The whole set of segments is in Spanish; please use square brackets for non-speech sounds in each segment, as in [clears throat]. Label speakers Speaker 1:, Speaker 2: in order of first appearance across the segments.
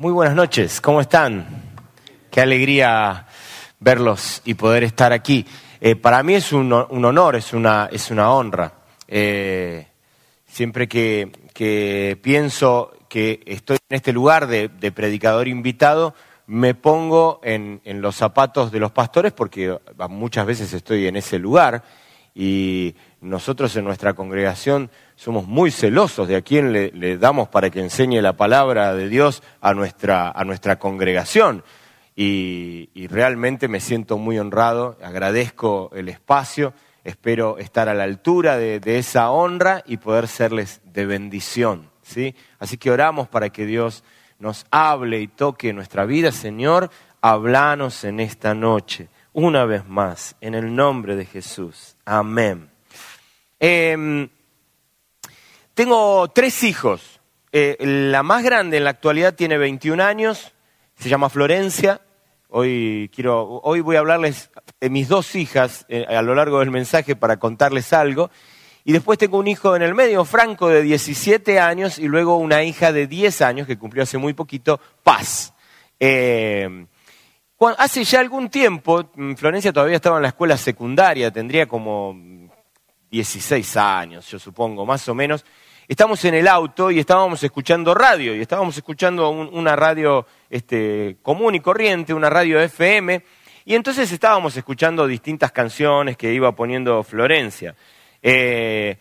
Speaker 1: Muy buenas noches, ¿cómo están? Qué alegría verlos y poder estar aquí. Eh, para mí es un, honor, es una, es una honra. Eh, siempre que, pienso que estoy en este lugar de, predicador invitado, me pongo en, en, los zapatos de los pastores porque muchas veces estoy en ese lugar y nosotros en nuestra congregación somos muy celosos de a quién le, damos para que enseñe la palabra de Dios a nuestra, a nuestra congregación. Y, realmente me siento muy honrado, agradezco el espacio, espero estar a la altura de, esa honra y poder serles de bendición. ¿sí? Así que oramos para que Dios nos hable y toque nuestra vida. Señor, hablanos en esta noche, una vez más, en el nombre de Jesús. Amén. Em, tengo tres hijos. Eh, la más grande en la actualidad tiene 21 años, se llama Florencia. Hoy, quiero, hoy voy a hablarles de mis dos hijas eh, a lo largo del mensaje para contarles algo. Y después tengo un hijo en el medio, Franco, de 17 años, y luego una hija de 10 años que cumplió hace muy poquito, Paz. Eh, hace ya algún tiempo, mm, Florencia todavía estaba en la escuela secundaria, tendría como 16 años, yo supongo, más o menos, estamos en el auto y estábamos escuchando radio, y estábamos escuchando una radio este, común y corriente, una radio FM, y entonces estábamos escuchando distintas canciones que iba poniendo Florencia. Eh,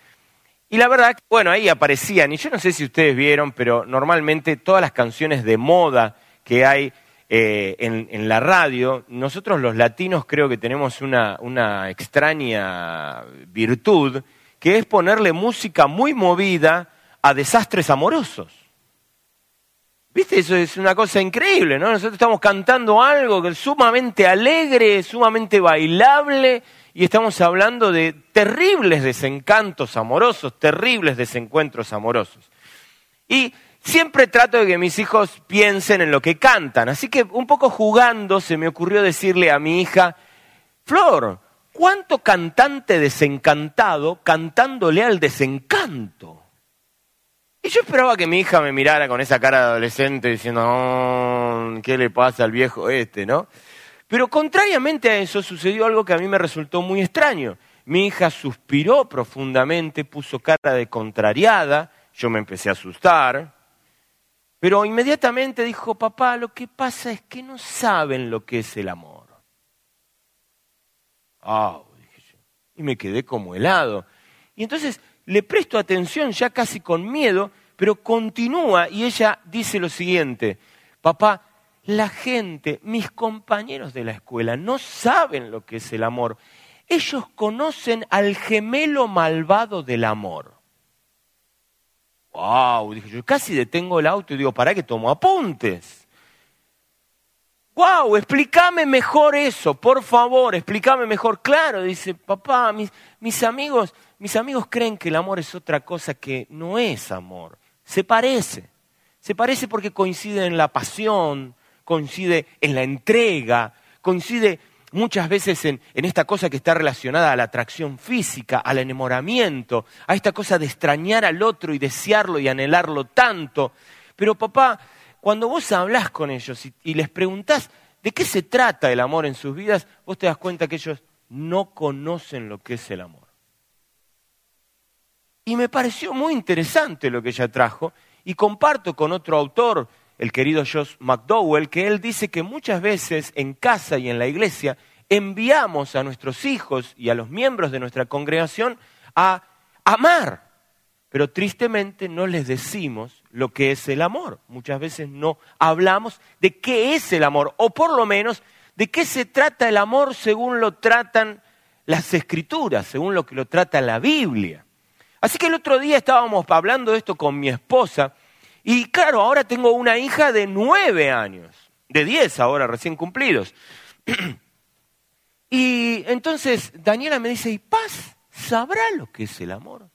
Speaker 1: y la verdad, bueno, ahí aparecían, y yo no sé si ustedes vieron, pero normalmente todas las canciones de moda que hay eh, en, la radio, nosotros los latinos creo que tenemos una, una extraña virtud, que es ponerle música muy movida a desastres amorosos. ¿Viste? Eso es una cosa increíble, ¿no? Nosotros estamos cantando algo que es sumamente alegre, sumamente bailable, y estamos hablando de terribles desencantos amorosos, terribles desencuentros amorosos. Y siempre trato de que mis hijos piensen en lo que cantan, así que un poco jugando se me ocurrió decirle a mi hija, Flor, ¿Cuánto cantante desencantado cantándole al desencanto? Y yo esperaba que mi hija me mirara con esa cara de adolescente diciendo, oh, ¿qué le pasa al viejo este, no? Pero contrariamente a eso sucedió algo que a mí me resultó muy extraño. Mi hija suspiró profundamente, puso cara de contrariada, yo me empecé a asustar, pero inmediatamente dijo, papá, lo que pasa es que no saben lo que es el amor. Ah, y me quedé como helado. Y entonces le presto atención ya casi con miedo, pero continúa y ella dice lo siguiente, papá, la gente, mis compañeros de la escuela, no saben lo que es el amor. Ellos conocen al gemelo malvado del amor. ¡Wow! Dije yo, casi detengo el auto y digo, ¿para qué tomo apuntes? wow, explícame mejor eso, por favor, explícame mejor. Claro, dice, papá, mis, mis amigos, mis amigos creen que el amor es otra cosa que no es amor. Se parece. Se parece porque coincide en la pasión, coincide en la entrega, coincide muchas veces en, esta cosa que está relacionada a la atracción física, al enamoramiento, a esta cosa de extrañar al otro y desearlo y anhelarlo tanto. Pero papá, cuando vos hablás con ellos y, les preguntás de qué se trata el amor en sus vidas, vos te das cuenta que ellos no conocen lo que es el amor. Y me pareció muy interesante lo que ella trajo y comparto con otro autor, el querido Josh McDowell, que él dice que muchas veces en casa y en la iglesia enviamos a nuestros hijos y a los miembros de nuestra congregación a amar pero tristemente no les decimos lo que es el amor. Muchas veces no hablamos de qué es el amor, o por lo menos de qué se trata el amor según lo tratan las escrituras, según lo que lo trata la Biblia. Así que el otro día estábamos hablando de esto con mi esposa, y claro, ahora tengo una hija de nueve años, de diez ahora recién cumplidos. [clears throat] y entonces Daniela me dice, ¿y Paz sabrá lo que es el amor?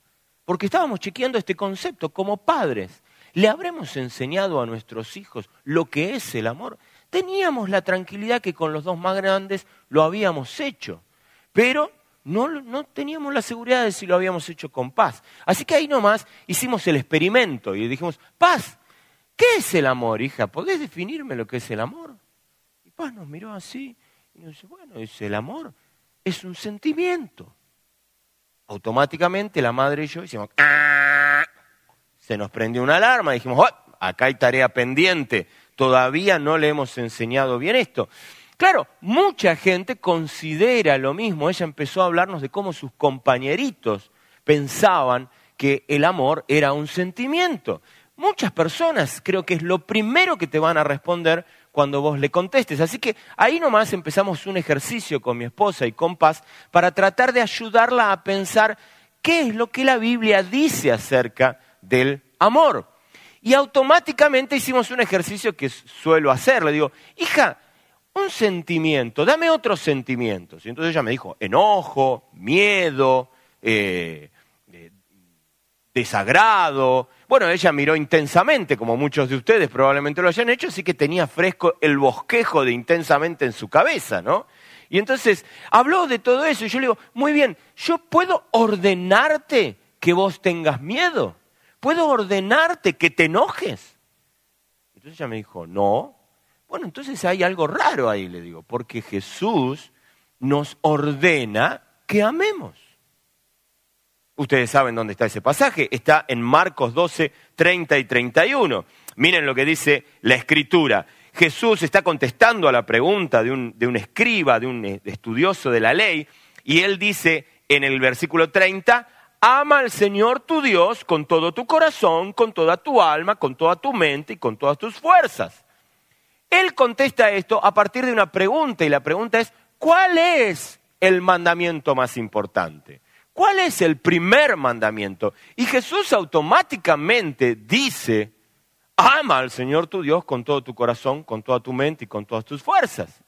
Speaker 1: Porque estábamos chequeando este concepto como padres. ¿Le habremos enseñado a nuestros hijos lo que es el amor? Teníamos la tranquilidad que con los dos más grandes lo habíamos hecho, pero no, no, teníamos la seguridad de si lo habíamos hecho con paz. Así que ahí nomás hicimos el experimento y dijimos, paz, ¿qué es el amor, hija? ¿Podés definirme lo que es el amor? Y Paz nos miró así y nos dice, bueno, es el amor, es un sentimiento. Automáticamente la madre y yo hicimos, ¡Ah! se nos prendió una alarma, dijimos, oh, acá hay tarea pendiente, todavía no le hemos enseñado bien esto. Claro, mucha gente considera lo mismo. Ella empezó a hablarnos de cómo sus compañeritos pensaban que el amor era un sentimiento. Muchas personas creo que es lo primero que te van a responder cuando vos le contestes. Así que ahí nomás empezamos un ejercicio con mi esposa y con Paz para tratar de ayudarla a pensar qué es lo que la Biblia dice acerca del amor. Y automáticamente hicimos un ejercicio que suelo hacer. Le digo, hija, un sentimiento, dame otros sentimientos. Y entonces ella me dijo, enojo, miedo, eh, eh, desagrado. Bueno, ella miró intensamente, como muchos de ustedes probablemente lo hayan hecho, así que tenía fresco el bosquejo de intensamente en su cabeza, ¿no? Y entonces habló de todo eso y yo le digo, muy bien, yo puedo ordenarte que vos tengas miedo, puedo ordenarte que te enojes. Entonces ella me dijo, no, bueno, entonces hay algo raro ahí, le digo, porque Jesús nos ordena que amemos. Ustedes saben dónde está ese pasaje, está en Marcos 12, 30 y 31. Miren lo que dice la escritura. Jesús está contestando a la pregunta de un, de un escriba, de un estudioso de la ley, y él dice en el versículo 30, ama al Señor tu Dios con todo tu corazón, con toda tu alma, con toda tu mente y con todas tus fuerzas. Él contesta esto a partir de una pregunta y la pregunta es, ¿cuál es el mandamiento más importante? ¿Cuál es el primer mandamiento? Y Jesús automáticamente dice, ama al Señor tu Dios con todo tu corazón, con toda tu mente y con todas tus fuerzas.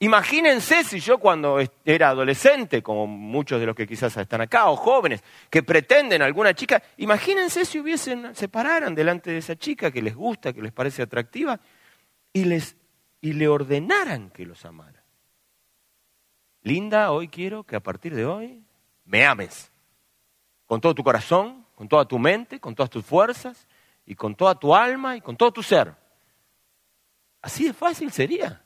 Speaker 1: Imagínense si yo cuando era adolescente, como muchos de los que quizás están acá, o jóvenes, que pretenden a alguna chica, imagínense si hubiesen, se pararan delante de esa chica que les gusta, que les parece atractiva, y, les, y le ordenaran que los amara. Linda, hoy quiero que a partir de hoy me ames. Con todo tu corazón, con toda tu mente, con todas tus fuerzas, y con toda tu alma y con todo tu ser. Así de fácil sería.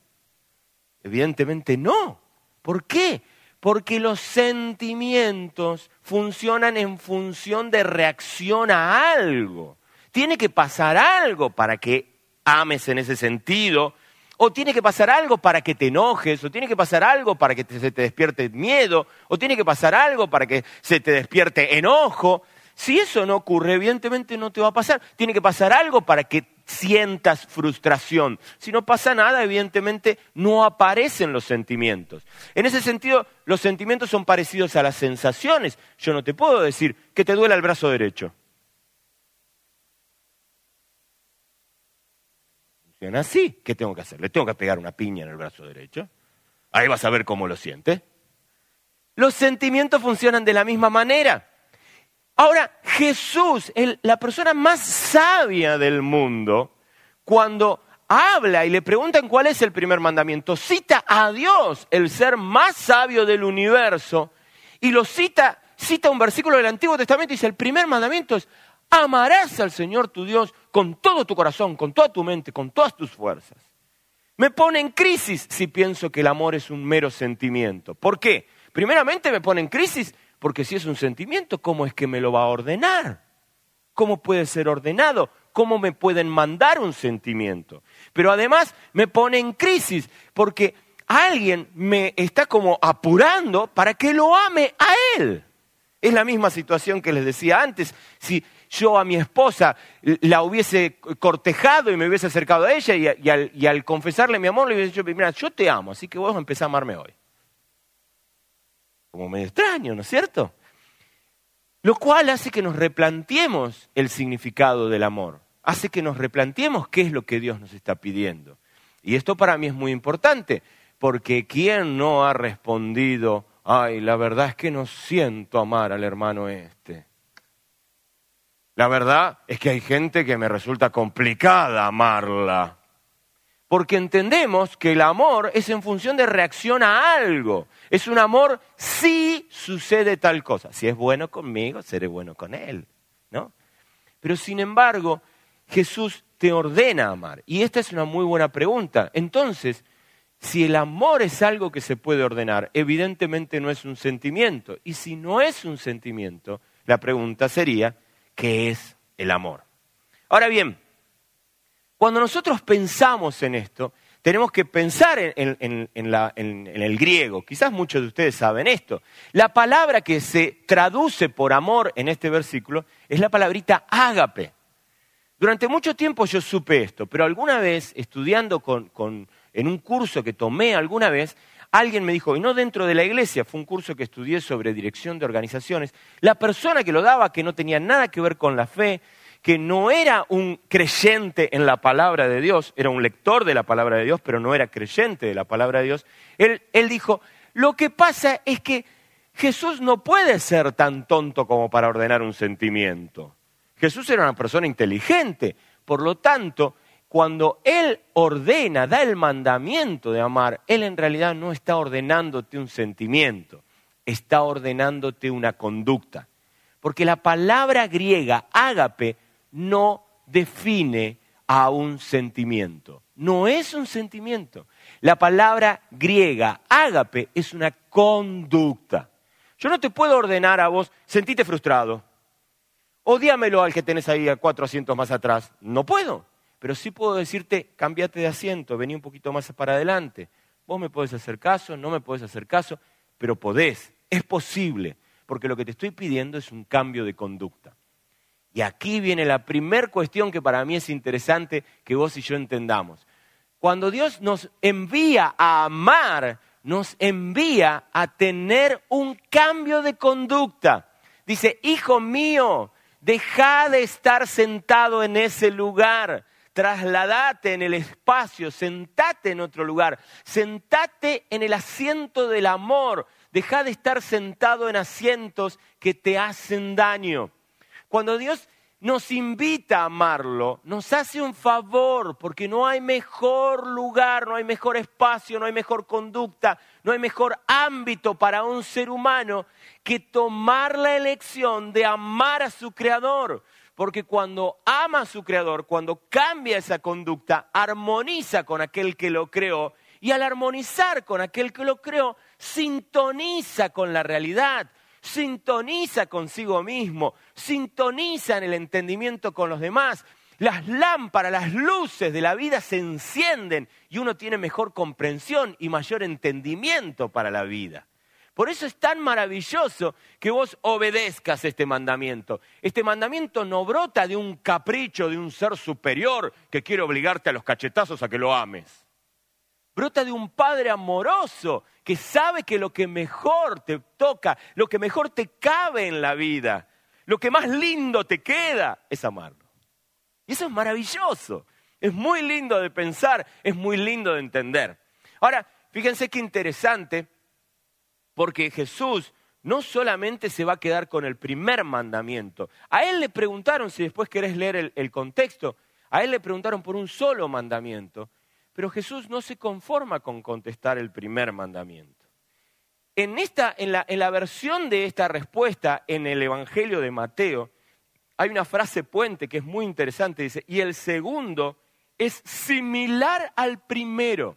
Speaker 1: Evidentemente no. ¿Por qué? Porque los sentimientos funcionan en función de reacción a algo. Tiene que pasar algo para que ames en ese sentido, o tiene que pasar algo para que te enojes, o tiene que pasar algo para que se te despierte miedo, o tiene que pasar algo para que se te despierte enojo. Si eso no ocurre, evidentemente no te va a pasar. Tiene que pasar algo para que sientas frustración. Si no pasa nada, evidentemente no aparecen los sentimientos. En ese sentido, los sentimientos son parecidos a las sensaciones. Yo no te puedo decir que te duela el brazo derecho. Así. ¿Qué tengo que hacer? ¿Le tengo que pegar una piña en el brazo derecho? Ahí vas a ver cómo lo siente. Los sentimientos funcionan de la misma manera. Ahora, Jesús, la persona más sabia del mundo, cuando habla y le preguntan cuál es el primer mandamiento, cita a Dios, el ser más sabio del universo, y lo cita, cita un versículo del Antiguo Testamento y dice, el primer mandamiento es, amarás al Señor tu Dios con todo tu corazón, con toda tu mente, con todas tus fuerzas. Me pone en crisis si pienso que el amor es un mero sentimiento. ¿Por qué? Primeramente me pone en crisis porque si es un sentimiento, ¿cómo es que me lo va a ordenar? ¿Cómo puede ser ordenado? ¿Cómo me pueden mandar un sentimiento? Pero además me pone en crisis porque alguien me está como apurando para que lo ame a él. Es la misma situación que les decía antes. Si yo a mi esposa la hubiese cortejado y me hubiese acercado a ella y, al, confesarle mi amor le hubiese dicho, mira, yo te amo, así que vos empezás a amarme hoy. Como medio extraño, ¿no es cierto? Lo cual hace que nos replanteemos el significado del amor, hace que nos replanteemos qué es lo que Dios nos está pidiendo. Y esto para mí es muy importante, porque ¿quién no ha respondido, ay, la verdad es que no siento amar al hermano este? La verdad es que hay gente que me resulta complicada amarla. Porque entendemos que el amor es en función de reacción a algo. Es un amor si sucede tal cosa. Si es bueno conmigo, seré bueno con él. ¿no? Pero sin embargo, Jesús te ordena amar. Y esta es una muy buena pregunta. Entonces, si el amor es algo que se puede ordenar, evidentemente no es un sentimiento. Y si no es un sentimiento, la pregunta sería, ¿qué es el amor? Ahora bien, cuando nosotros pensamos en esto, tenemos que pensar en, el griego. Quizás muchos de ustedes saben esto. La palabra que se traduce por amor en este versículo es la palabrita ágape. Durante mucho tiempo yo supe esto, pero alguna vez, estudiando en un curso que tomé alguna vez, alguien me dijo, y no dentro de la iglesia, fue un curso que estudié sobre dirección de organizaciones, la persona que lo daba, que no tenía nada que ver con la fe, que no era un creyente en la palabra de Dios, era un lector de la palabra de Dios, pero no era creyente de la palabra de Dios, él, él dijo, lo que pasa es que Jesús no puede ser tan tonto como para ordenar un sentimiento. Jesús era una persona inteligente, por lo tanto, cuando Él ordena, da el mandamiento de amar, Él en realidad no está ordenándote un sentimiento, está ordenándote una conducta. Porque la palabra griega ágape no define a un sentimiento. No es un sentimiento. La palabra griega ágape es una conducta. Yo no te puedo ordenar a vos, sentite frustrado. Odiamelo al que tenés ahí a cuatro asientos más atrás. No puedo. Pero sí puedo decirte, cámbiate de asiento, vení un poquito más para adelante. Vos me podés hacer caso, no me podés hacer caso, pero podés, es posible, porque lo que te estoy pidiendo es un cambio de conducta. Y aquí viene la primera cuestión que para mí es interesante que vos y yo entendamos. Cuando Dios nos envía a amar, nos envía a tener un cambio de conducta. Dice, hijo mío, deja de estar sentado en ese lugar, trasladate en el espacio, sentate en otro lugar, sentate en el asiento del amor, deja de estar sentado en asientos que te hacen daño. Cuando Dios nos invita a amarlo, nos hace un favor, porque no hay mejor lugar, no hay mejor espacio, no hay mejor conducta, no hay mejor ámbito para un ser humano que tomar la elección de amar a su creador. Porque cuando ama a su creador, cuando cambia esa conducta, armoniza con aquel que lo creó y al armonizar con aquel que lo creó, sintoniza con la realidad sintoniza consigo mismo, sintoniza en el entendimiento con los demás. Las lámparas, las luces de la vida se encienden y uno tiene mejor comprensión y mayor entendimiento para la vida. Por eso es tan maravilloso que vos obedezcas este mandamiento. Este mandamiento no brota de un capricho de un ser superior que quiere obligarte a los cachetazos a que lo ames brota de un padre amoroso que sabe que lo que mejor te toca, lo que mejor te cabe en la vida, lo que más lindo te queda es amarlo. Y eso es maravilloso, es muy lindo de pensar, es muy lindo de entender. Ahora, fíjense qué interesante, porque Jesús no solamente se va a quedar con el primer mandamiento. A él le preguntaron, si después querés leer el, el contexto, a él le preguntaron por un solo mandamiento. Pero Jesús no se conforma con contestar el primer mandamiento. En, esta, en, la, en la versión de esta respuesta en el Evangelio de Mateo, hay una frase puente que es muy interesante, dice, y el segundo es similar al primero.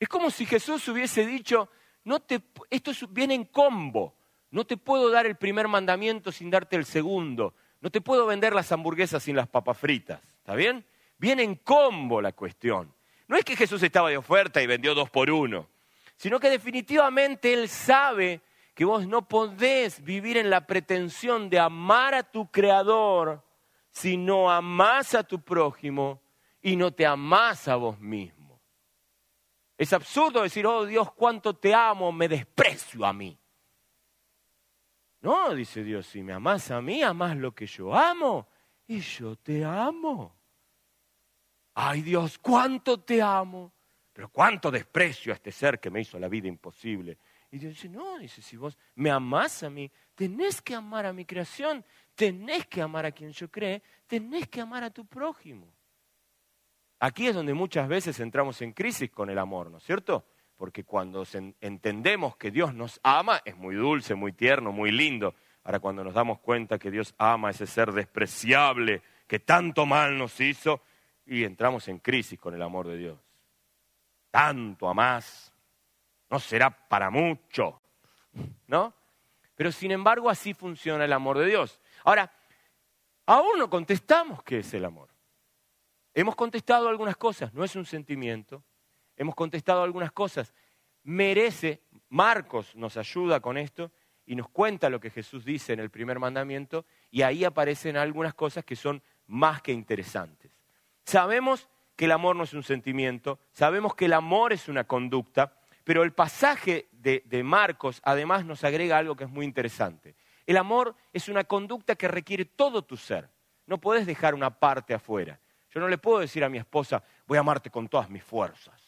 Speaker 1: Es como si Jesús hubiese dicho, no te, esto viene en combo, no te puedo dar el primer mandamiento sin darte el segundo, no te puedo vender las hamburguesas sin las papas fritas, ¿está bien? Viene en combo la cuestión. No es que Jesús estaba de oferta y vendió dos por uno, sino que definitivamente Él sabe que vos no podés vivir en la pretensión de amar a tu Creador si no amás a tu prójimo y no te amás a vos mismo. Es absurdo decir, oh Dios, cuánto te amo, me desprecio a mí. No, dice Dios, si me amás a mí, amás lo que yo amo y yo te amo ay Dios, cuánto te amo, pero cuánto desprecio a este ser que me hizo la vida imposible. Y Dios dice, no, dice, si vos me amás a mí, tenés que amar a mi creación, tenés que amar a quien yo cree, tenés que amar a tu prójimo. Aquí es donde muchas veces entramos en crisis con el amor, ¿no es cierto? Porque cuando entendemos que Dios nos ama, es muy dulce, muy tierno, muy lindo. Ahora cuando nos damos cuenta que Dios ama a ese ser despreciable que tanto mal nos hizo, y entramos en crisis con el amor de Dios. Tanto a más, no será para mucho, ¿no? Pero sin embargo así funciona el amor de Dios. Ahora, aún no contestamos qué es el amor. Hemos contestado algunas cosas, no es un sentimiento. Hemos contestado algunas cosas. Merece, Marcos nos ayuda con esto y nos cuenta lo que Jesús dice en el primer mandamiento y ahí aparecen algunas cosas que son más que interesantes. Sabemos que el amor no es un sentimiento, sabemos que el amor es una conducta, pero el pasaje de, Marcos además nos agrega algo que es muy interesante. El amor es una conducta que requiere todo tu ser. No puedes dejar una parte afuera. Yo no le puedo decir a mi esposa, voy a amarte con todas mis fuerzas.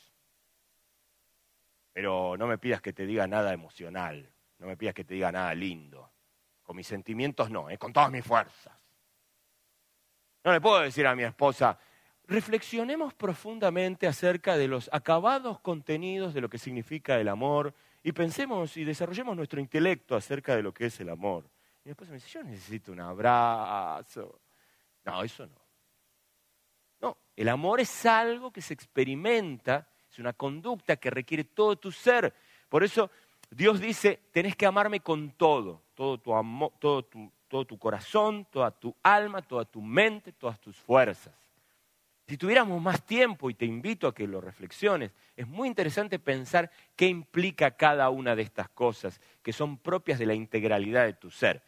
Speaker 1: Pero no me pidas que te diga nada emocional, no me pidas que te diga nada lindo. Con mis sentimientos no, ¿eh? con todas mis fuerzas. No le puedo decir a mi esposa, reflexionemos profundamente acerca de los acabados contenidos de lo que significa el amor y pensemos y desarrollemos nuestro intelecto acerca de lo que es el amor. Y después me dice, yo necesito un abrazo. No, eso no. No, el amor es algo que se experimenta, es una conducta que requiere todo tu ser. Por eso Dios dice, tenés que amarme con todo, todo tu, amor, todo tu, todo tu corazón, toda tu alma, toda tu mente, todas tus fuerzas. Si tuviéramos más tiempo, y te invito a que lo reflexiones, es muy interesante pensar qué implica cada una de estas cosas que son propias de la integralidad de tu ser.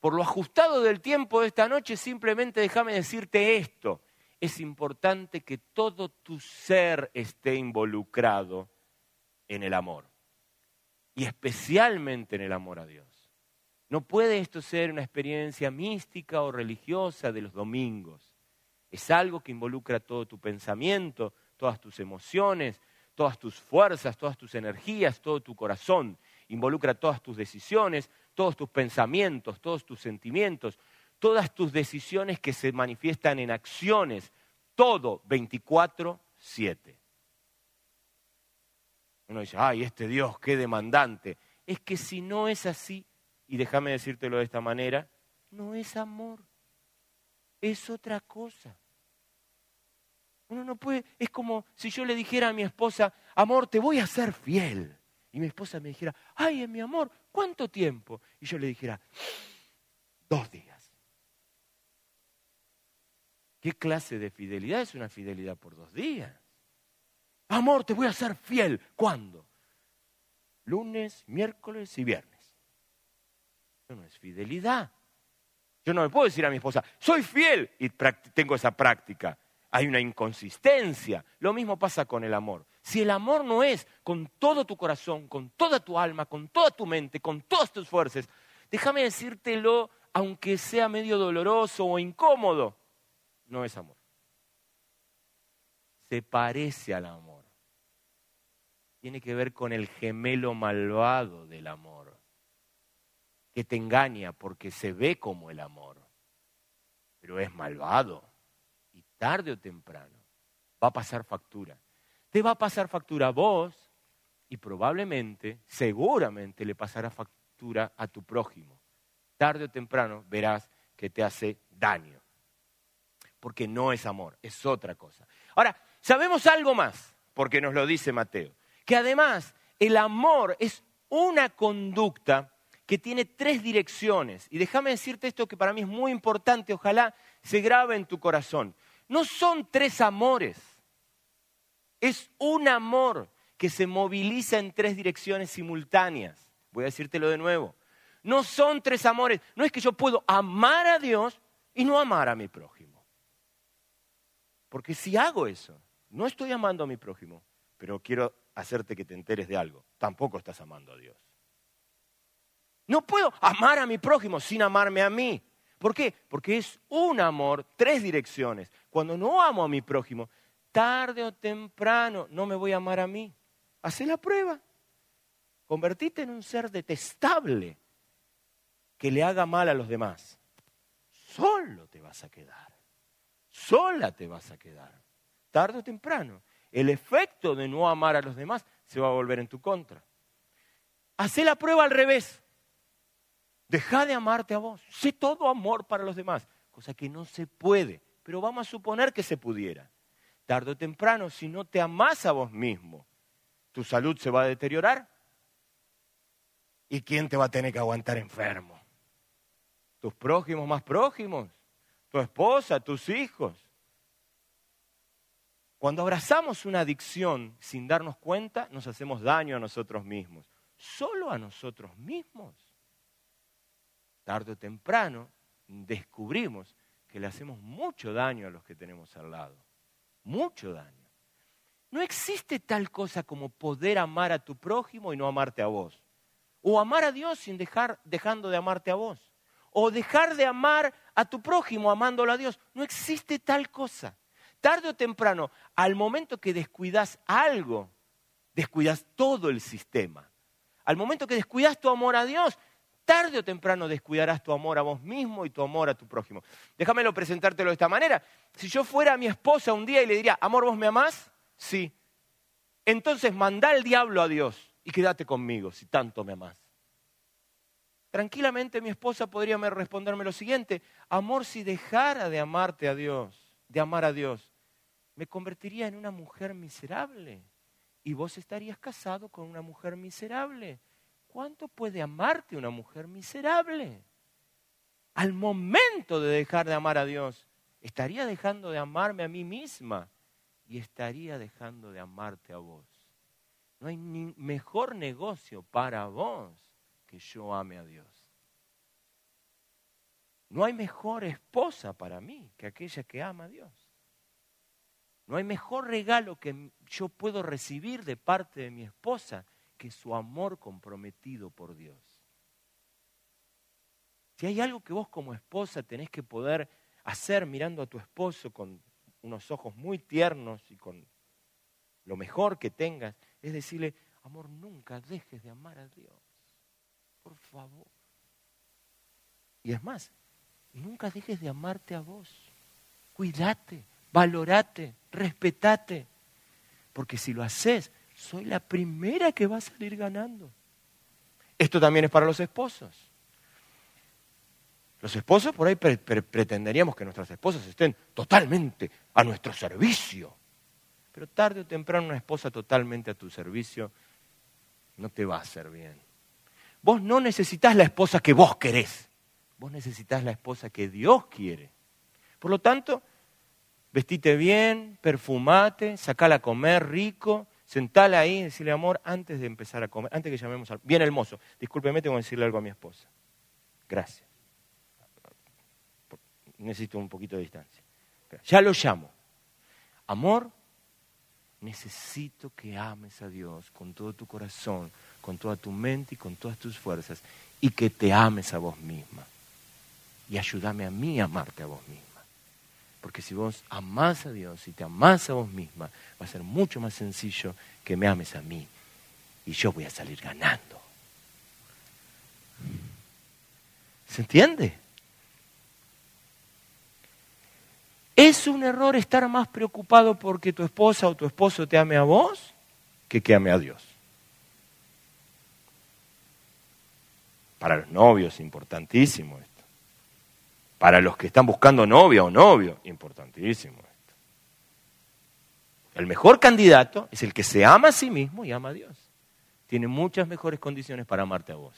Speaker 1: Por lo ajustado del tiempo de esta noche, simplemente déjame decirte esto. Es importante que todo tu ser esté involucrado en el amor, y especialmente en el amor a Dios. No puede esto ser una experiencia mística o religiosa de los domingos es algo que involucra todo tu pensamiento, todas tus emociones, todas tus fuerzas, todas tus energías, todo tu corazón. Involucra todas tus decisiones, todos tus pensamientos, todos tus sentimientos, todas tus decisiones que se manifiestan en acciones. Todo 24-7. Uno dice, ay, este Dios, qué demandante. Es que si no es así, y déjame decírtelo de esta manera, no es amor, es otra cosa. Uno no puede, es como si yo le dijera a mi esposa, amor, te voy a ser fiel. Y mi esposa me dijera, ay, mi amor, ¿cuánto tiempo? Y yo le dijera, dos días. ¿Qué clase de fidelidad es una fidelidad por dos días? Amor, te voy a ser fiel. ¿Cuándo? Lunes, miércoles y viernes. Eso no es fidelidad. Yo no me puedo decir a mi esposa, soy fiel y tengo esa práctica hay una inconsistencia. Lo mismo pasa con el amor. Si el amor no es con todo tu corazón, con toda tu alma, con toda tu mente, con todas tus fuerzas, déjame decírtelo, aunque sea medio doloroso o incómodo, no es amor. Se parece al amor. Tiene que ver con el gemelo malvado del amor, que te engaña porque se ve como el amor, pero es malvado tarde o temprano, va a pasar factura. Te va a pasar factura a vos y probablemente, seguramente le pasará factura a tu prójimo. Tarde o temprano verás que te hace daño. Porque no es amor, es otra cosa. Ahora, sabemos algo más, porque nos lo dice Mateo, que además el amor es una conducta que tiene tres direcciones. Y déjame decirte esto que para mí es muy importante, ojalá se grabe en tu corazón. No son tres amores, es un amor que se moviliza en tres direcciones simultáneas. Voy a decírtelo de nuevo. No son tres amores. No es que yo puedo amar a Dios y no amar a mi prójimo. Porque si hago eso, no estoy amando a mi prójimo, pero quiero hacerte que te enteres de algo. Tampoco estás amando a Dios. No puedo amar a mi prójimo sin amarme a mí. ¿Por qué? Porque es un amor, tres direcciones. Cuando no amo a mi prójimo, tarde o temprano no me voy a amar a mí. Hacé la prueba. Convertite en un ser detestable que le haga mal a los demás. Solo te vas a quedar. Sola te vas a quedar. Tarde o temprano. El efecto de no amar a los demás se va a volver en tu contra. Hacé la prueba al revés. Deja de amarte a vos. Sé todo amor para los demás, cosa que no se puede, pero vamos a suponer que se pudiera. Tarde o temprano, si no te amás a vos mismo, tu salud se va a deteriorar. ¿Y quién te va a tener que aguantar enfermo? ¿Tus prójimos más prójimos? ¿Tu esposa? ¿Tus hijos? Cuando abrazamos una adicción sin darnos cuenta, nos hacemos daño a nosotros mismos. Solo a nosotros mismos. Tarde o temprano descubrimos que le hacemos mucho daño a los que tenemos al lado. Mucho daño. No existe tal cosa como poder amar a tu prójimo y no amarte a vos. O amar a Dios sin dejar, dejando de amarte a vos. O dejar de amar a tu prójimo amándolo a Dios. No existe tal cosa. Tarde o temprano, al momento que descuidas algo, descuidas todo el sistema. Al momento que descuidas tu amor a Dios, tarde o temprano descuidarás tu amor a vos mismo y tu amor a tu prójimo. Déjamelo presentártelo de esta manera. Si yo fuera mi esposa un día y le diría, amor, ¿vos me amás? Sí. Entonces manda al diablo a Dios y quédate conmigo si tanto me amás. Tranquilamente mi esposa podría responderme lo siguiente, amor, si dejara de amarte a Dios, de amar a Dios, me convertiría en una mujer miserable y vos estarías casado con una mujer miserable. ¿Cuánto puede amarte una mujer miserable? Al momento de dejar de amar a Dios, estaría dejando de amarme a mí misma y estaría dejando de amarte a vos. No hay mejor negocio para vos que yo ame a Dios. No hay mejor esposa para mí que aquella que ama a Dios. No hay mejor regalo que yo puedo recibir de parte de mi esposa que su amor comprometido por Dios. Si hay algo que vos como esposa tenés que poder hacer mirando a tu esposo con unos ojos muy tiernos y con lo mejor que tengas, es decirle, amor, nunca dejes de amar a Dios. Por favor. Y es más, nunca dejes de amarte a vos. Cuídate, valorate, respetate. Porque si lo haces, soy la primera que va a salir ganando. Esto también es para los esposos. Los esposos por ahí pretenderíamos que nuestras esposas estén totalmente a nuestro servicio. Pero tarde o temprano una esposa totalmente a tu servicio no te va a hacer bien. Vos no necesitas la esposa que vos querés. Vos necesitas la esposa que Dios quiere. Por lo tanto, vestite bien, perfumate, sacala a comer rico, Sentala ahí y decirle, amor, antes de empezar a comer, antes que llamemos al... Bien, el mozo, discúlpeme, tengo que decirle algo a mi esposa. Gracias. Necesito un poquito de distancia. Ya lo llamo. Amor, necesito que ames a Dios con todo tu corazón, con toda tu mente y con todas tus fuerzas, y que te ames a vos misma. Y ayúdame a mí a amarte a vos misma. Porque si vos amás a Dios y te amás a vos misma, va a ser mucho más sencillo que me ames a mí. Y yo voy a salir ganando. ¿Se entiende? ¿Es un error estar más preocupado porque tu esposa o tu esposo te ame a vos que que ame a Dios? Para los novios importantísimo esto. Para los que están buscando novia o novio, importantísimo esto. El mejor candidato es el que se ama a sí mismo y ama a Dios. Tiene muchas mejores condiciones para amarte a vos.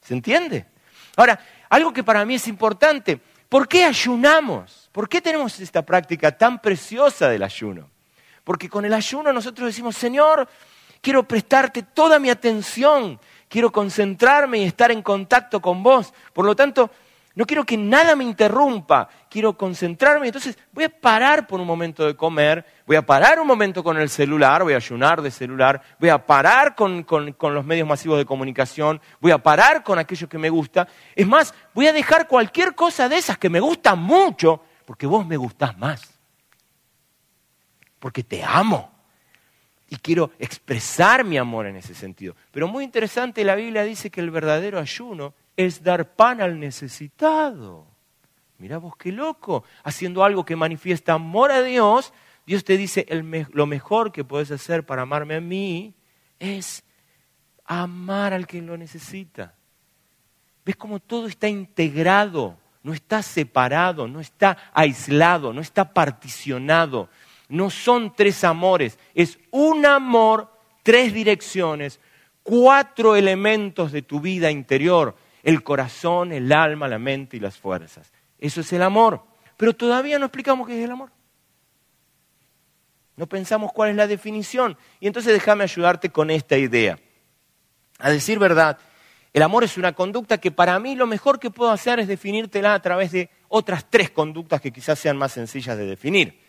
Speaker 1: ¿Se entiende? Ahora, algo que para mí es importante, ¿por qué ayunamos? ¿Por qué tenemos esta práctica tan preciosa del ayuno? Porque con el ayuno nosotros decimos, Señor, quiero prestarte toda mi atención, quiero concentrarme y estar en contacto con vos. Por lo tanto, no quiero que nada me interrumpa, quiero concentrarme. Entonces voy a parar por un momento de comer, voy a parar un momento con el celular, voy a ayunar de celular, voy a parar con, los medios masivos de comunicación, voy a parar con aquello que me gusta. Es más, voy a dejar cualquier cosa de esas que me gustan mucho, porque vos me gustás más. Porque te amo. Y quiero expresar mi amor en ese sentido. Pero muy interesante, la Biblia dice que el verdadero ayuno es dar pan al necesitado. Mira vos qué loco, haciendo algo que manifiesta amor a Dios, Dios te dice, lo mejor que puedes hacer para amarme a mí es amar al que lo necesita. ¿Ves cómo todo está integrado? No está separado, no está aislado, no está particionado. No son tres amores, es un amor, tres direcciones, cuatro elementos de tu vida interior, el corazón, el alma, la mente y las fuerzas. Eso es el amor. Pero todavía no explicamos qué es el amor. No pensamos cuál es la definición. Y entonces déjame ayudarte con esta idea. A decir verdad, el amor es una conducta que para mí lo mejor que puedo hacer es definírtela a través de otras tres conductas que quizás sean más sencillas de definir.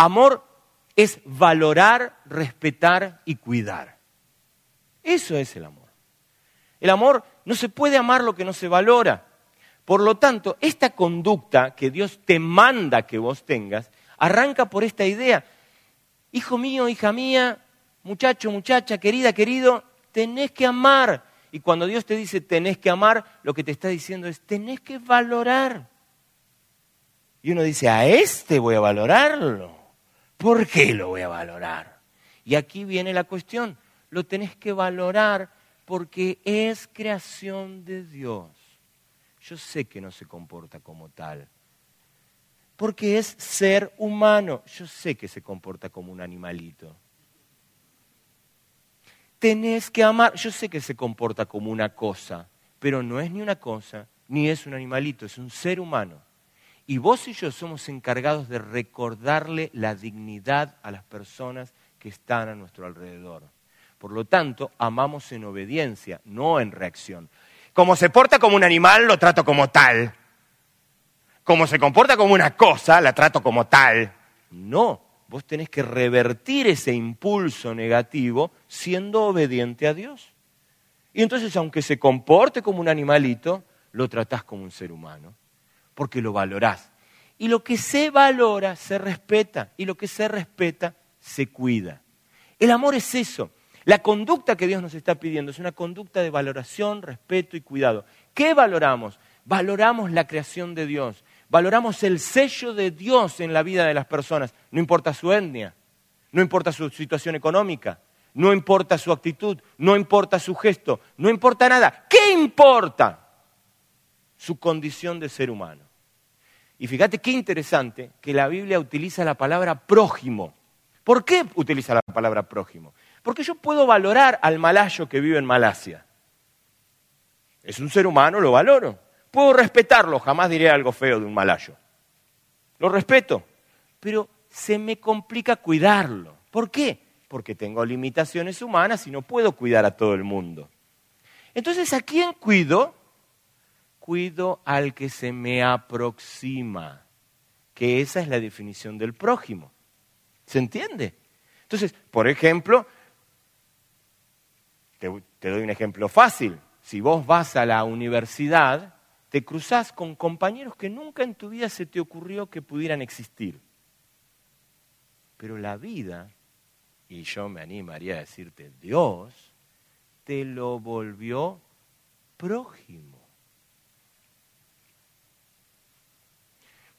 Speaker 1: Amor es valorar, respetar y cuidar. Eso es el amor. El amor no se puede amar lo que no se valora. Por lo tanto, esta conducta que Dios te manda que vos tengas, arranca por esta idea. Hijo mío, hija mía, muchacho, muchacha, querida, querido, tenés que amar. Y cuando Dios te dice tenés que amar, lo que te está diciendo es tenés que valorar. Y uno dice, a este voy a valorarlo. ¿Por qué lo voy a valorar? Y aquí viene la cuestión lo tenés que valorar porque es creación de Dios. Yo sé que no se comporta como tal, porque es ser humano. Yo sé que se comporta como un animalito. Tenés que amar, yo sé que se comporta como una cosa, pero no es ni una cosa, ni es un animalito, es un ser humano. Y vos y yo somos encargados de recordarle la dignidad a las personas que están a nuestro alrededor. Por lo tanto, amamos en obediencia, no en reacción. Como se porta como un animal, lo trato como tal. Como se comporta como una cosa, la trato como tal. No, vos tenés que revertir ese impulso negativo siendo obediente a Dios. Y entonces, aunque se comporte como un animalito, lo tratás como un ser humano, porque lo valorás. Y lo que se valora se respeta, y lo que se respeta se cuida. El amor es eso, la conducta que Dios nos está pidiendo es una conducta de valoración, respeto y cuidado. ¿Qué valoramos? Valoramos la creación de Dios, valoramos el sello de Dios en la vida de las personas, no importa su etnia, no importa su situación económica, no importa su actitud, no importa su gesto, no importa nada. ¿Qué importa? Su condición de ser humano. Y fíjate qué interesante que la Biblia utiliza la palabra prójimo. ¿Por qué utiliza la palabra prójimo? Porque yo puedo valorar al malayo que vive en Malasia. Es un ser humano, lo valoro. Puedo respetarlo, jamás diré algo feo de un malayo. Lo respeto, pero se me complica cuidarlo. ¿Por qué? Porque tengo limitaciones humanas y no puedo cuidar a todo el mundo. Entonces, ¿a quién cuido? Cuido al que se me aproxima, que esa es la definición del prójimo. ¿Se entiende? Entonces, por ejemplo, te, doy un ejemplo fácil. Si vos vas a la universidad, te cruzás con compañeros que nunca en tu vida se te ocurrió que pudieran existir. Pero la vida, y yo me animaría a decirte, Dios, te lo volvió prójimo.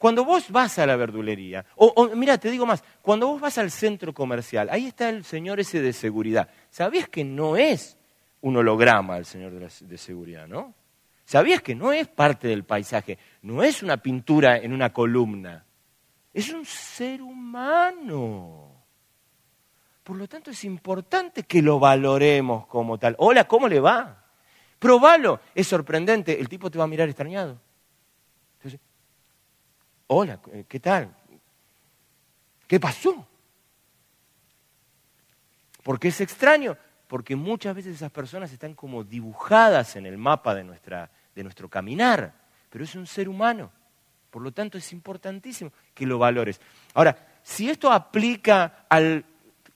Speaker 1: Cuando vos vas a la verdulería, o, mira, te digo más, cuando vos vas al centro comercial, ahí está el señor ese de seguridad. ¿Sabías que no es un holograma el señor de, de seguridad, no? ¿Sabías que no es parte del paisaje? No es una pintura en una columna. Es un ser humano. Por lo tanto, es importante que lo valoremos como tal. Hola, ¿cómo le va? Probalo. Es sorprendente. El tipo te va a mirar extrañado. Hola, ¿qué tal? ¿Qué pasó? Porque es extraño, porque muchas veces esas personas están como dibujadas en el mapa de, nuestra, de nuestro caminar, pero es un ser humano. Por lo tanto, es importantísimo que lo valores. Ahora, si esto aplica al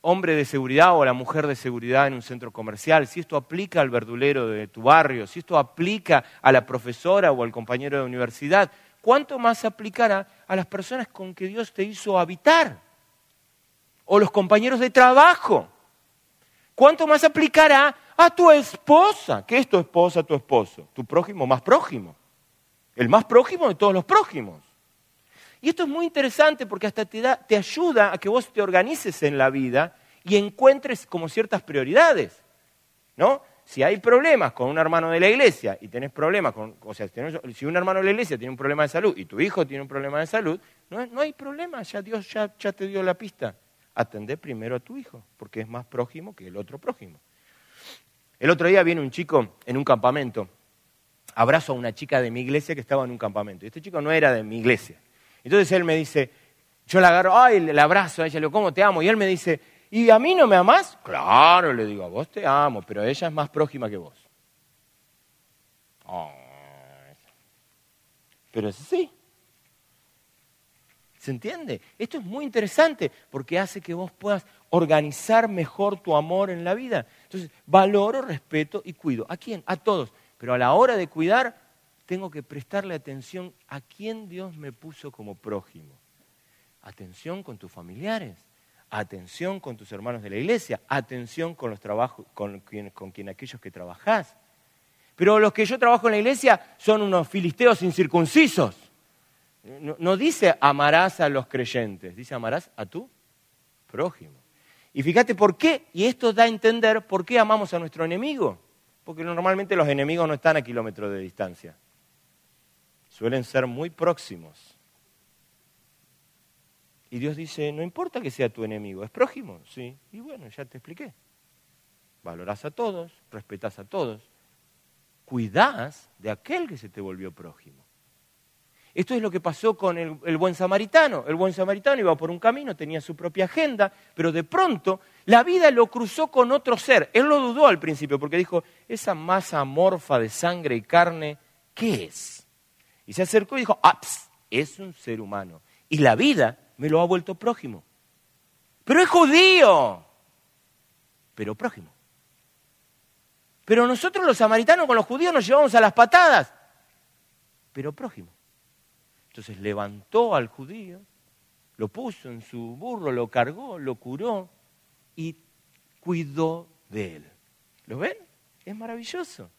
Speaker 1: hombre de seguridad o a la mujer de seguridad en un centro comercial, si esto aplica al verdulero de tu barrio, si esto aplica a la profesora o al compañero de universidad, ¿cuánto más aplicará a las personas con que Dios te hizo habitar? O los compañeros de trabajo. ¿Cuánto más aplicará a tu esposa? ¿Qué es tu esposa, tu esposo? Tu prójimo más prójimo. El más prójimo de todos los prójimos. Y esto es muy interesante porque hasta te, te ayuda a que vos te organices en la vida y encuentres como ciertas prioridades. ¿No? Si hay problemas con un hermano de la iglesia y tenés problemas con, o sea, si un hermano de la iglesia tiene un problema de salud y tu hijo tiene un problema de salud, no, hay problema, ya Dios ya, te dio la pista. Atendé primero a tu hijo, porque es más prójimo que el otro prójimo. El otro día viene un chico en un campamento, abrazo a una chica de mi iglesia que estaba en un campamento, y este chico no era de mi iglesia. Entonces él me dice, yo la agarro, ay, le abrazo a ella, le digo, ¿cómo te amo? Y él me dice, ¿y a mí no me amás? Claro, le digo, a vos te amo, pero ella es más prójima que vos. pero sí. ¿Se entiende? Esto es muy interesante porque hace que vos puedas organizar mejor tu amor en la vida. Entonces, valoro, respeto y cuido. ¿A quién? A todos. Pero a la hora de cuidar, tengo que prestarle atención a quién Dios me puso como prójimo. Atención con tus familiares, atención con tus hermanos de la iglesia, atención con los trabajos, con, quien aquellos que trabajás. Pero los que yo trabajo en la iglesia son unos filisteos incircuncisos. No, no, dice amarás a los creyentes, dice amarás a tu prójimo. Y fíjate por qué, y esto da a entender por qué amamos a nuestro enemigo. Porque normalmente los enemigos no están a kilómetros de distancia. Suelen ser muy próximos. Y Dios dice, no importa que sea tu enemigo, es prójimo, sí. Y bueno, ya te expliqué. Valorás a todos, respetás a todos, cuidás de aquel que se te volvió prójimo. Esto es lo que pasó con el, buen samaritano. El buen samaritano iba por un camino, tenía su propia agenda, pero de pronto la vida lo cruzó con otro ser. Él lo dudó al principio porque dijo, esa masa amorfa de sangre y carne, ¿qué es? Y se acercó y dijo, ah, es un ser humano. Y la vida me lo ha vuelto prójimo. Pero es judío, pero prójimo. Pero nosotros los samaritanos con los judíos nos llevamos a las patadas, pero prójimo. Entonces levantó al judío, lo puso en su burro, lo cargó, lo curó y cuidó de él. ¿Lo ven? Es maravilloso.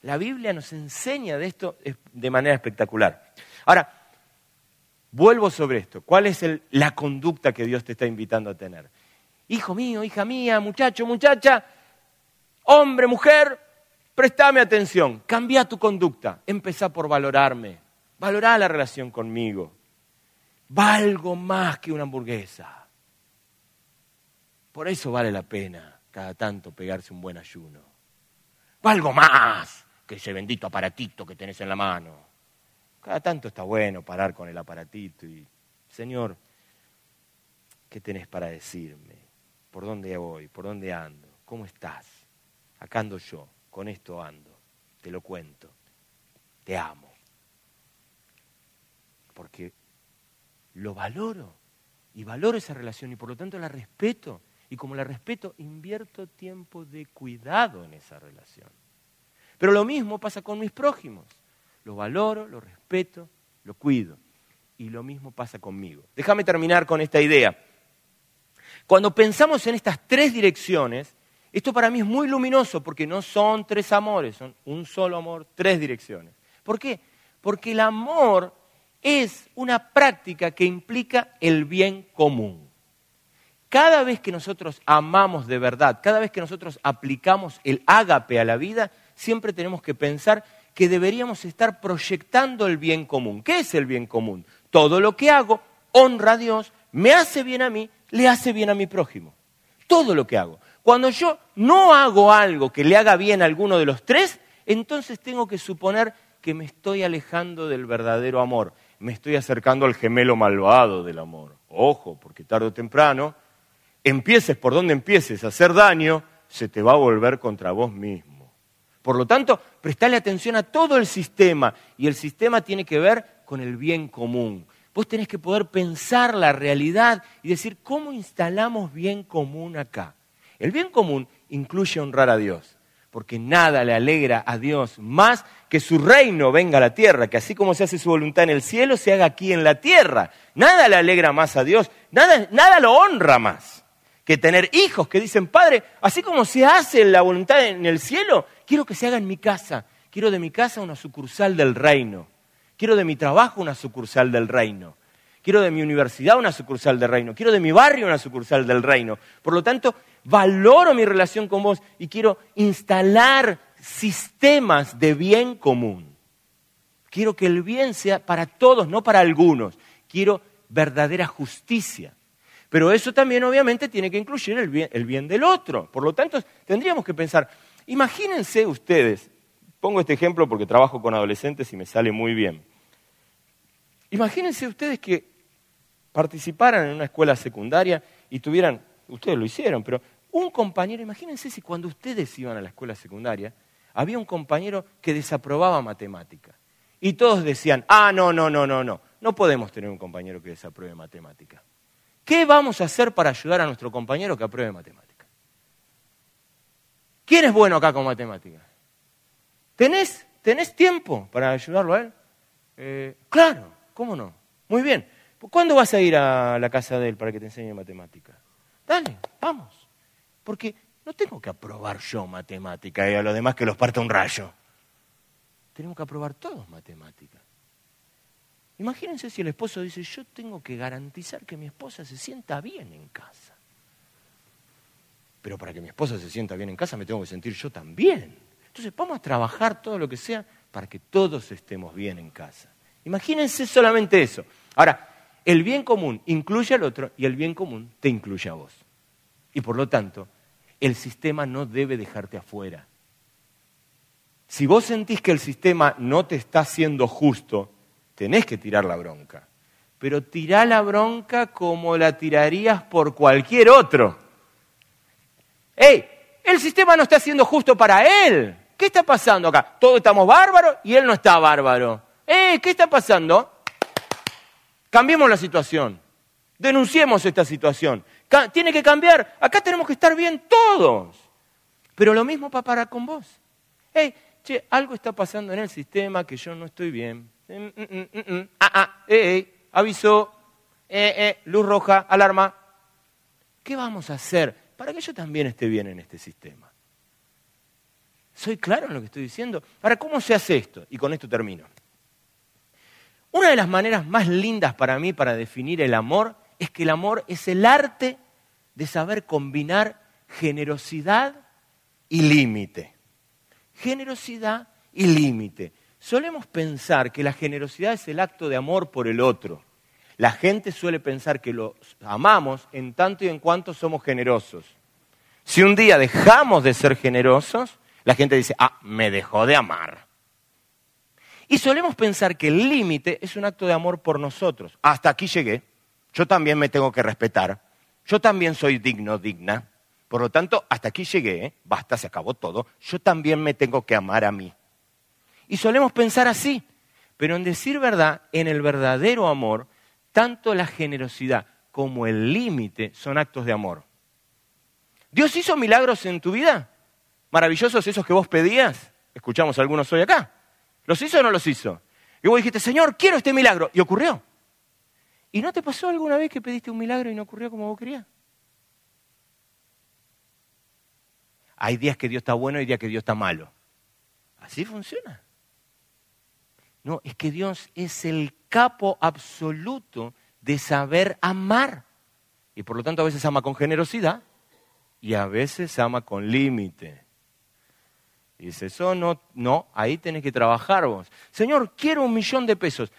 Speaker 1: La Biblia nos enseña de esto de manera espectacular. Ahora, Vuelvo sobre esto. ¿Cuál es la conducta que Dios te está invitando a tener? Hijo mío, hija mía, muchacho, muchacha, hombre, mujer, préstame atención. Cambia tu conducta. Empezá por valorarme. Valorá la relación conmigo. Valgo más que una hamburguesa. Por eso vale la pena cada tanto pegarse un buen ayuno. Valgo más que ese bendito aparatito que tenés en la mano. Cada tanto está bueno parar con el aparatito y, Señor, ¿qué tenés para decirme? ¿Por dónde voy? ¿Por dónde ando? ¿Cómo estás? Acá ando yo, con esto ando, te lo cuento, te amo. Porque lo valoro y valoro esa relación y por lo tanto la respeto. Y como la respeto, invierto tiempo de cuidado en esa relación. Pero lo mismo pasa con mis prójimos lo valoro, lo respeto, lo cuido. Y lo mismo pasa conmigo. Déjame terminar con esta idea. Cuando pensamos en estas tres direcciones, esto para mí es muy luminoso porque no son tres amores, son un solo amor, tres direcciones. ¿Por qué? Porque el amor es una práctica que implica el bien común. Cada vez que nosotros amamos de verdad, cada vez que nosotros aplicamos el ágape a la vida, siempre tenemos que pensar que deberíamos estar proyectando el bien común. ¿Qué es el bien común? Todo lo que hago honra a Dios, me hace bien a mí, le hace bien a mi prójimo. Todo lo que hago. Cuando yo no hago algo que le haga bien a alguno de los tres, entonces tengo que suponer que me estoy alejando del verdadero amor, me estoy acercando al gemelo malvado del amor. Ojo, porque tarde o temprano, empieces por donde empieces a hacer daño, se te va a volver contra vos mismo. Por lo tanto, prestale atención a todo el sistema y el sistema tiene que ver con el bien común. Vos tenés que poder pensar la realidad y decir, ¿cómo instalamos bien común acá? El bien común incluye honrar a Dios, porque nada le alegra a Dios más que su reino venga a la tierra, que así como se hace su voluntad en el cielo, se haga aquí en la tierra. Nada le alegra más a Dios, nada, nada lo honra más que tener hijos que dicen, Padre, así como se hace la voluntad en el cielo, quiero que se haga en mi casa. Quiero de mi casa una sucursal del reino. Quiero de mi trabajo una sucursal del reino. quiero de mi universidad una sucursal del reino, quiero de mi barrio una sucursal del reino. Por lo tanto, valoro mi relación con vos y quiero instalar sistemas de bien común. Quiero que el bien sea para todos, no para algunos. Quiero verdadera justicia. Pero eso también obviamente tiene que incluir el bien, el bien del otro. Por lo tanto, tendríamos que pensar, imagínense ustedes, pongo este ejemplo porque trabajo con adolescentes y me sale muy bien. Imagínense ustedes que participaran en una escuela secundaria y tuvieran, ustedes lo hicieron, pero un compañero, imagínense si cuando ustedes iban a la escuela secundaria, había un compañero que desaprobaba matemática. Y todos decían, ah, no, no, no, no, no, no podemos tener un compañero que desapruebe matemática. ¿Qué vamos a hacer para ayudar a nuestro compañero que apruebe matemática? ¿Quién es bueno acá con matemática? ¿Tenés, ¿Tenés tiempo para ayudarlo a él? Eh, claro, ¿cómo no? Muy bien. ¿Cuándo vas a ir a la casa de él para que te enseñe matemática? Dale, vamos. Porque no tengo que aprobar yo matemática y a los demás que los parta un rayo. Tenemos que aprobar todos matemática. Imagínense si el esposo dice, yo tengo que garantizar que mi esposa se sienta bien en casa. Pero para que mi esposa se sienta bien en casa me tengo que sentir yo también. Entonces vamos a trabajar todo lo que sea para que todos estemos bien en casa. Imagínense solamente eso. Ahora, el bien común incluye al otro y el bien común te incluye a vos. Y por lo tanto, el sistema no debe dejarte afuera. Si vos sentís que el sistema no te está haciendo justo, tenés que tirar la bronca. Pero tirá la bronca como la tirarías por cualquier otro. ¡Ey! El sistema no está haciendo justo para él. ¿Qué está pasando acá? Todos estamos bárbaros y él no está bárbaro. ¡Ey! ¿Qué está pasando? Cambiemos la situación. Denunciemos esta situación. Tiene que cambiar. Acá tenemos que estar bien todos. Pero lo mismo para con vos. Hey, che, algo está pasando en el sistema que yo no estoy bien. Mm, mm, mm, ah, ah, eh, aviso, eh, luz roja, alarma. ¿Qué vamos a hacer para que yo también esté bien en este sistema? ¿Soy claro en lo que estoy diciendo? Ahora, ¿cómo se hace esto? Y con esto termino. Una de las maneras más lindas para mí para definir el amor es que el amor es el arte de saber combinar generosidad y límite. Generosidad y límite. Solemos pensar que la generosidad es el acto de amor por el otro. La gente suele pensar que los amamos en tanto y en cuanto somos generosos. Si un día dejamos de ser generosos, la gente dice, ah, me dejó de amar. Y solemos pensar que el límite es un acto de amor por nosotros. Hasta aquí llegué. Yo también me tengo que respetar. Yo también soy digno, digna. Por lo tanto, hasta aquí llegué. ¿eh? Basta, se acabó todo. Yo también me tengo que amar a mí. Y solemos pensar así. Pero en decir verdad, en el verdadero amor, tanto la generosidad como el límite son actos de amor. ¿Dios hizo milagros en tu vida? ¿Maravillosos esos que vos pedías? Escuchamos algunos hoy acá. ¿Los hizo o no los hizo? Y vos dijiste, Señor, quiero este milagro. Y ocurrió. ¿Y no te pasó alguna vez que pediste un milagro y no ocurrió como vos querías? Hay días que Dios está bueno y días que Dios está malo. Así funciona. No, es que Dios es el capo absoluto de saber amar. Y por lo tanto a veces ama con generosidad y a veces ama con límite. Y dice, eso no, no, ahí tenés que trabajar vos. Señor, quiero un millón de pesos.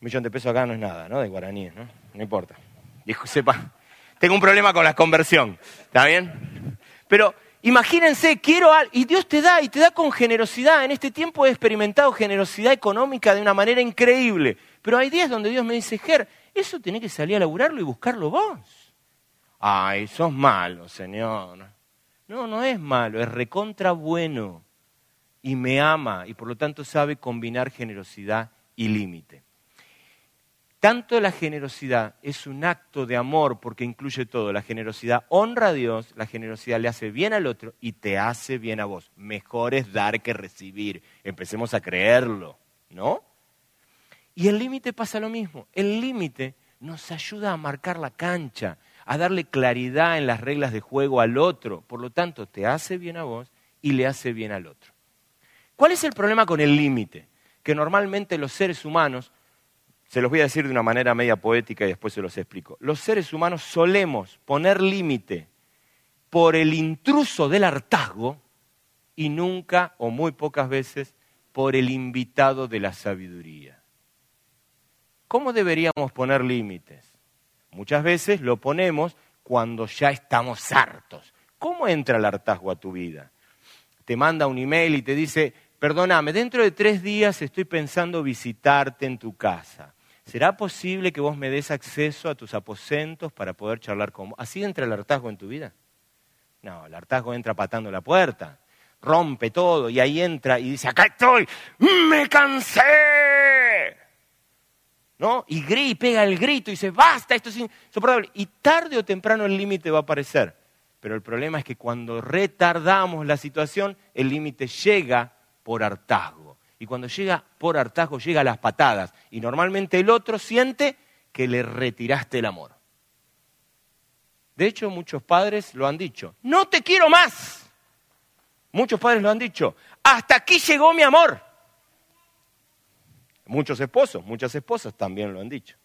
Speaker 1: Un millón de pesos acá no es nada, ¿no? De guaraníes, ¿no? No importa. Dijo, sepa, tengo un problema con la conversión, ¿está bien? Pero imagínense, quiero algo, y Dios te da, y te da con generosidad. En este tiempo he experimentado generosidad económica de una manera increíble. Pero hay días donde Dios me dice, Ger, eso tenés que salir a laburarlo y buscarlo vos. Ay, sos malo, Señor. No, no es malo, es recontra bueno y me ama y por lo tanto sabe combinar generosidad y límite. Tanto la generosidad es un acto de amor porque incluye todo. La generosidad honra a Dios, la generosidad le hace bien al otro y te hace bien a vos. Mejor es dar que recibir. Empecemos a creerlo, ¿no? Y el límite pasa lo mismo. El límite nos ayuda a marcar la cancha, a darle claridad en las reglas de juego al otro. Por lo tanto, te hace bien a vos y le hace bien al otro. ¿Cuál es el problema con el límite? Que normalmente los seres humanos Se los voy a decir de una manera media poética y después se los explico. Los seres humanos solemos poner límite por el intruso del hartazgo y nunca o muy pocas veces por el invitado de la sabiduría. ¿Cómo deberíamos poner límites? Muchas veces lo ponemos cuando ya estamos hartos. ¿Cómo entra el hartazgo a tu vida? Te manda un email y te dice, perdóname, dentro de tres días estoy pensando visitarte en tu casa. ¿Será posible que vos me des acceso a tus aposentos para poder charlar con vos? ¿Así entra el hartazgo en tu vida? No, el hartazgo entra patando la puerta, rompe todo y ahí entra y dice, acá estoy, me cansé. ¿No? Y, y pega el grito y dice, basta, esto es insoportable. Y tarde o temprano el límite va a aparecer. Pero el problema es que cuando retardamos la situación, el límite llega por hartazgo y cuando llega por hartazgo llega a las patadas y normalmente el otro siente que le retiraste el amor. De hecho, muchos padres lo han dicho, no te quiero más. Muchos padres lo han dicho, hasta aquí llegó mi amor. Muchos esposos, muchas esposas también lo han dicho.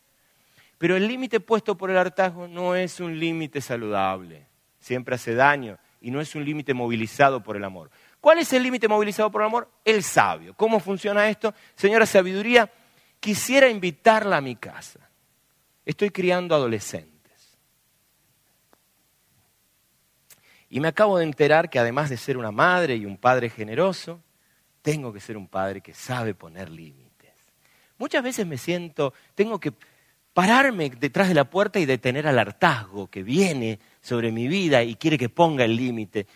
Speaker 1: Pero el límite puesto por el hartazgo no es un límite saludable, siempre hace daño y no es un límite movilizado por el amor. ¿Cuál es el límite movilizado por el amor? El sabio. ¿Cómo funciona esto? Señora Sabiduría, quisiera invitarla a mi casa. Estoy criando adolescentes. Y me acabo de enterar que además de ser una madre y un padre generoso, tengo que ser un padre que sabe poner límites. Muchas veces me siento, tengo que pararme detrás de la puerta y detener al hartazgo que viene sobre mi vida y quiere que ponga el límite.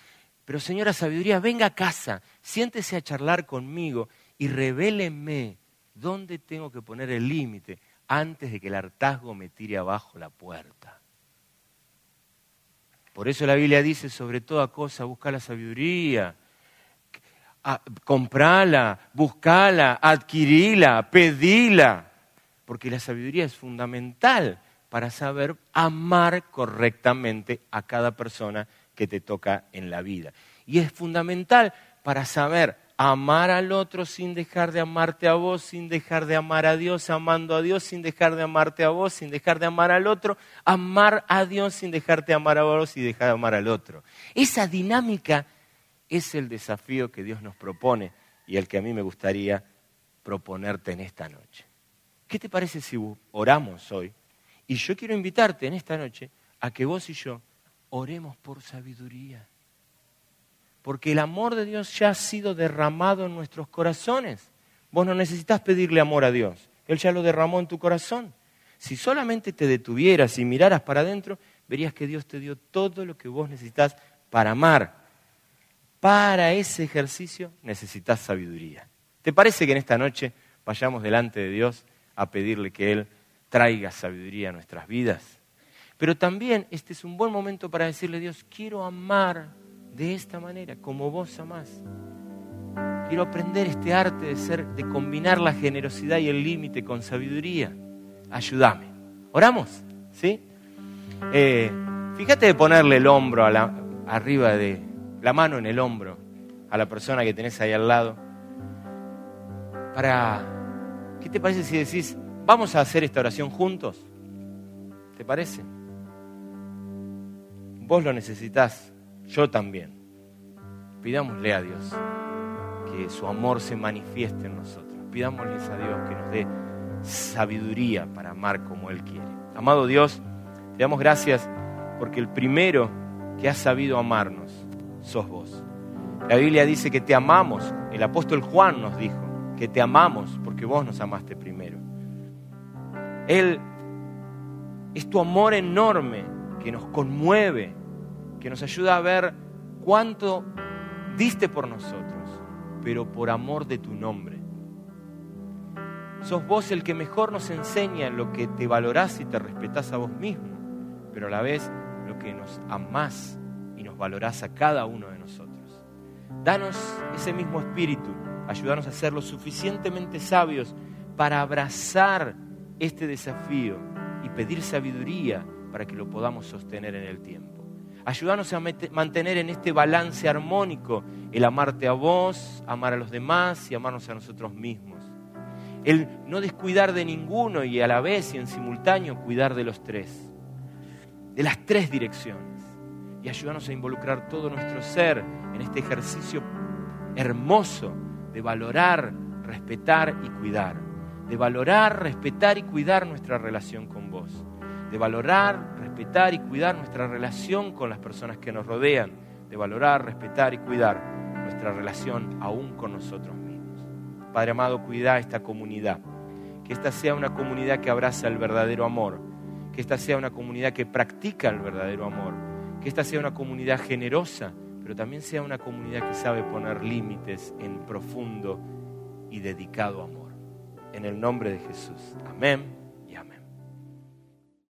Speaker 1: Pero señora sabiduría, venga a casa, siéntese a charlar conmigo y revéleme dónde tengo que poner el límite antes de que el hartazgo me tire abajo la puerta. Por eso la Biblia dice, sobre toda cosa, busca la sabiduría, comprala, buscala, adquirila, pedila, porque la sabiduría es fundamental para saber amar correctamente a cada persona que te toca en la vida. Y es fundamental para saber amar al otro sin dejar de amarte a vos, sin dejar de amar a Dios, amando a Dios, sin dejar de amarte a vos, sin dejar de amar al otro, amar a Dios sin dejarte de amar a vos y dejar de amar al otro. Esa dinámica es el desafío que Dios nos propone y el que a mí me gustaría proponerte en esta noche. ¿Qué te parece si oramos hoy? Y yo quiero invitarte en esta noche a que vos y yo oremos por sabiduría. Porque el amor de Dios ya ha sido derramado en nuestros corazones. Vos no necesitas pedirle amor a Dios. Él ya lo derramó en tu corazón. Si solamente te detuvieras y miraras para adentro, verías que Dios te dio todo lo que vos necesitas para amar. Para ese ejercicio necesitas sabiduría. ¿Te parece que en esta noche vayamos delante de Dios a pedirle que Él traiga sabiduría a nuestras vidas? Pero también este es un buen momento para decirle Dios, quiero amar de esta manera, como vos amás. Quiero aprender este arte de ser, de combinar la generosidad y el límite con sabiduría. Ayúdame. ¿Oramos? ¿Sí? Eh, fíjate de ponerle el hombro a la, arriba de la mano en el hombro a la persona que tenés ahí al lado. Para, ¿qué te parece si decís, vamos a hacer esta oración juntos? ¿Te parece? Vos lo necesitas, yo también. Pidámosle a Dios que su amor se manifieste en nosotros. Pidámosle a Dios que nos dé sabiduría para amar como Él quiere. Amado Dios, te damos gracias porque el primero que ha sabido amarnos sos vos. La Biblia dice que te amamos. El apóstol Juan nos dijo que te amamos porque vos nos amaste primero. Él es tu amor enorme que nos conmueve, que nos ayuda a ver cuánto diste por nosotros, pero por amor de tu nombre. Sos vos el que mejor nos enseña lo que te valorás y te respetás a vos mismo, pero a la vez lo que nos amás y nos valorás a cada uno de nosotros. Danos ese mismo espíritu, ayúdanos a ser lo suficientemente sabios para abrazar este desafío y pedir sabiduría para que lo podamos sostener en el tiempo. Ayúdanos a mantener en este balance armónico el amarte a vos, amar a los demás y amarnos a nosotros mismos. el no descuidar de ninguno y a la vez y en simultáneo cuidar de los tres, de las tres direcciones. Y ayúdanos a involucrar todo nuestro ser en este ejercicio hermoso de valorar, respetar y cuidar. De valorar, respetar y cuidar nuestra relación con vos. De valorar, respetar y cuidar nuestra relación con las personas que nos rodean. De valorar, respetar y cuidar nuestra relación aún con nosotros mismos. Padre amado, cuida esta comunidad. Que esta sea una comunidad que abraza el verdadero amor. Que esta sea una comunidad que practica el verdadero amor. Que esta sea una comunidad generosa, pero también sea una comunidad que sabe poner límites en profundo y dedicado amor. En el nombre de Jesús. Amén.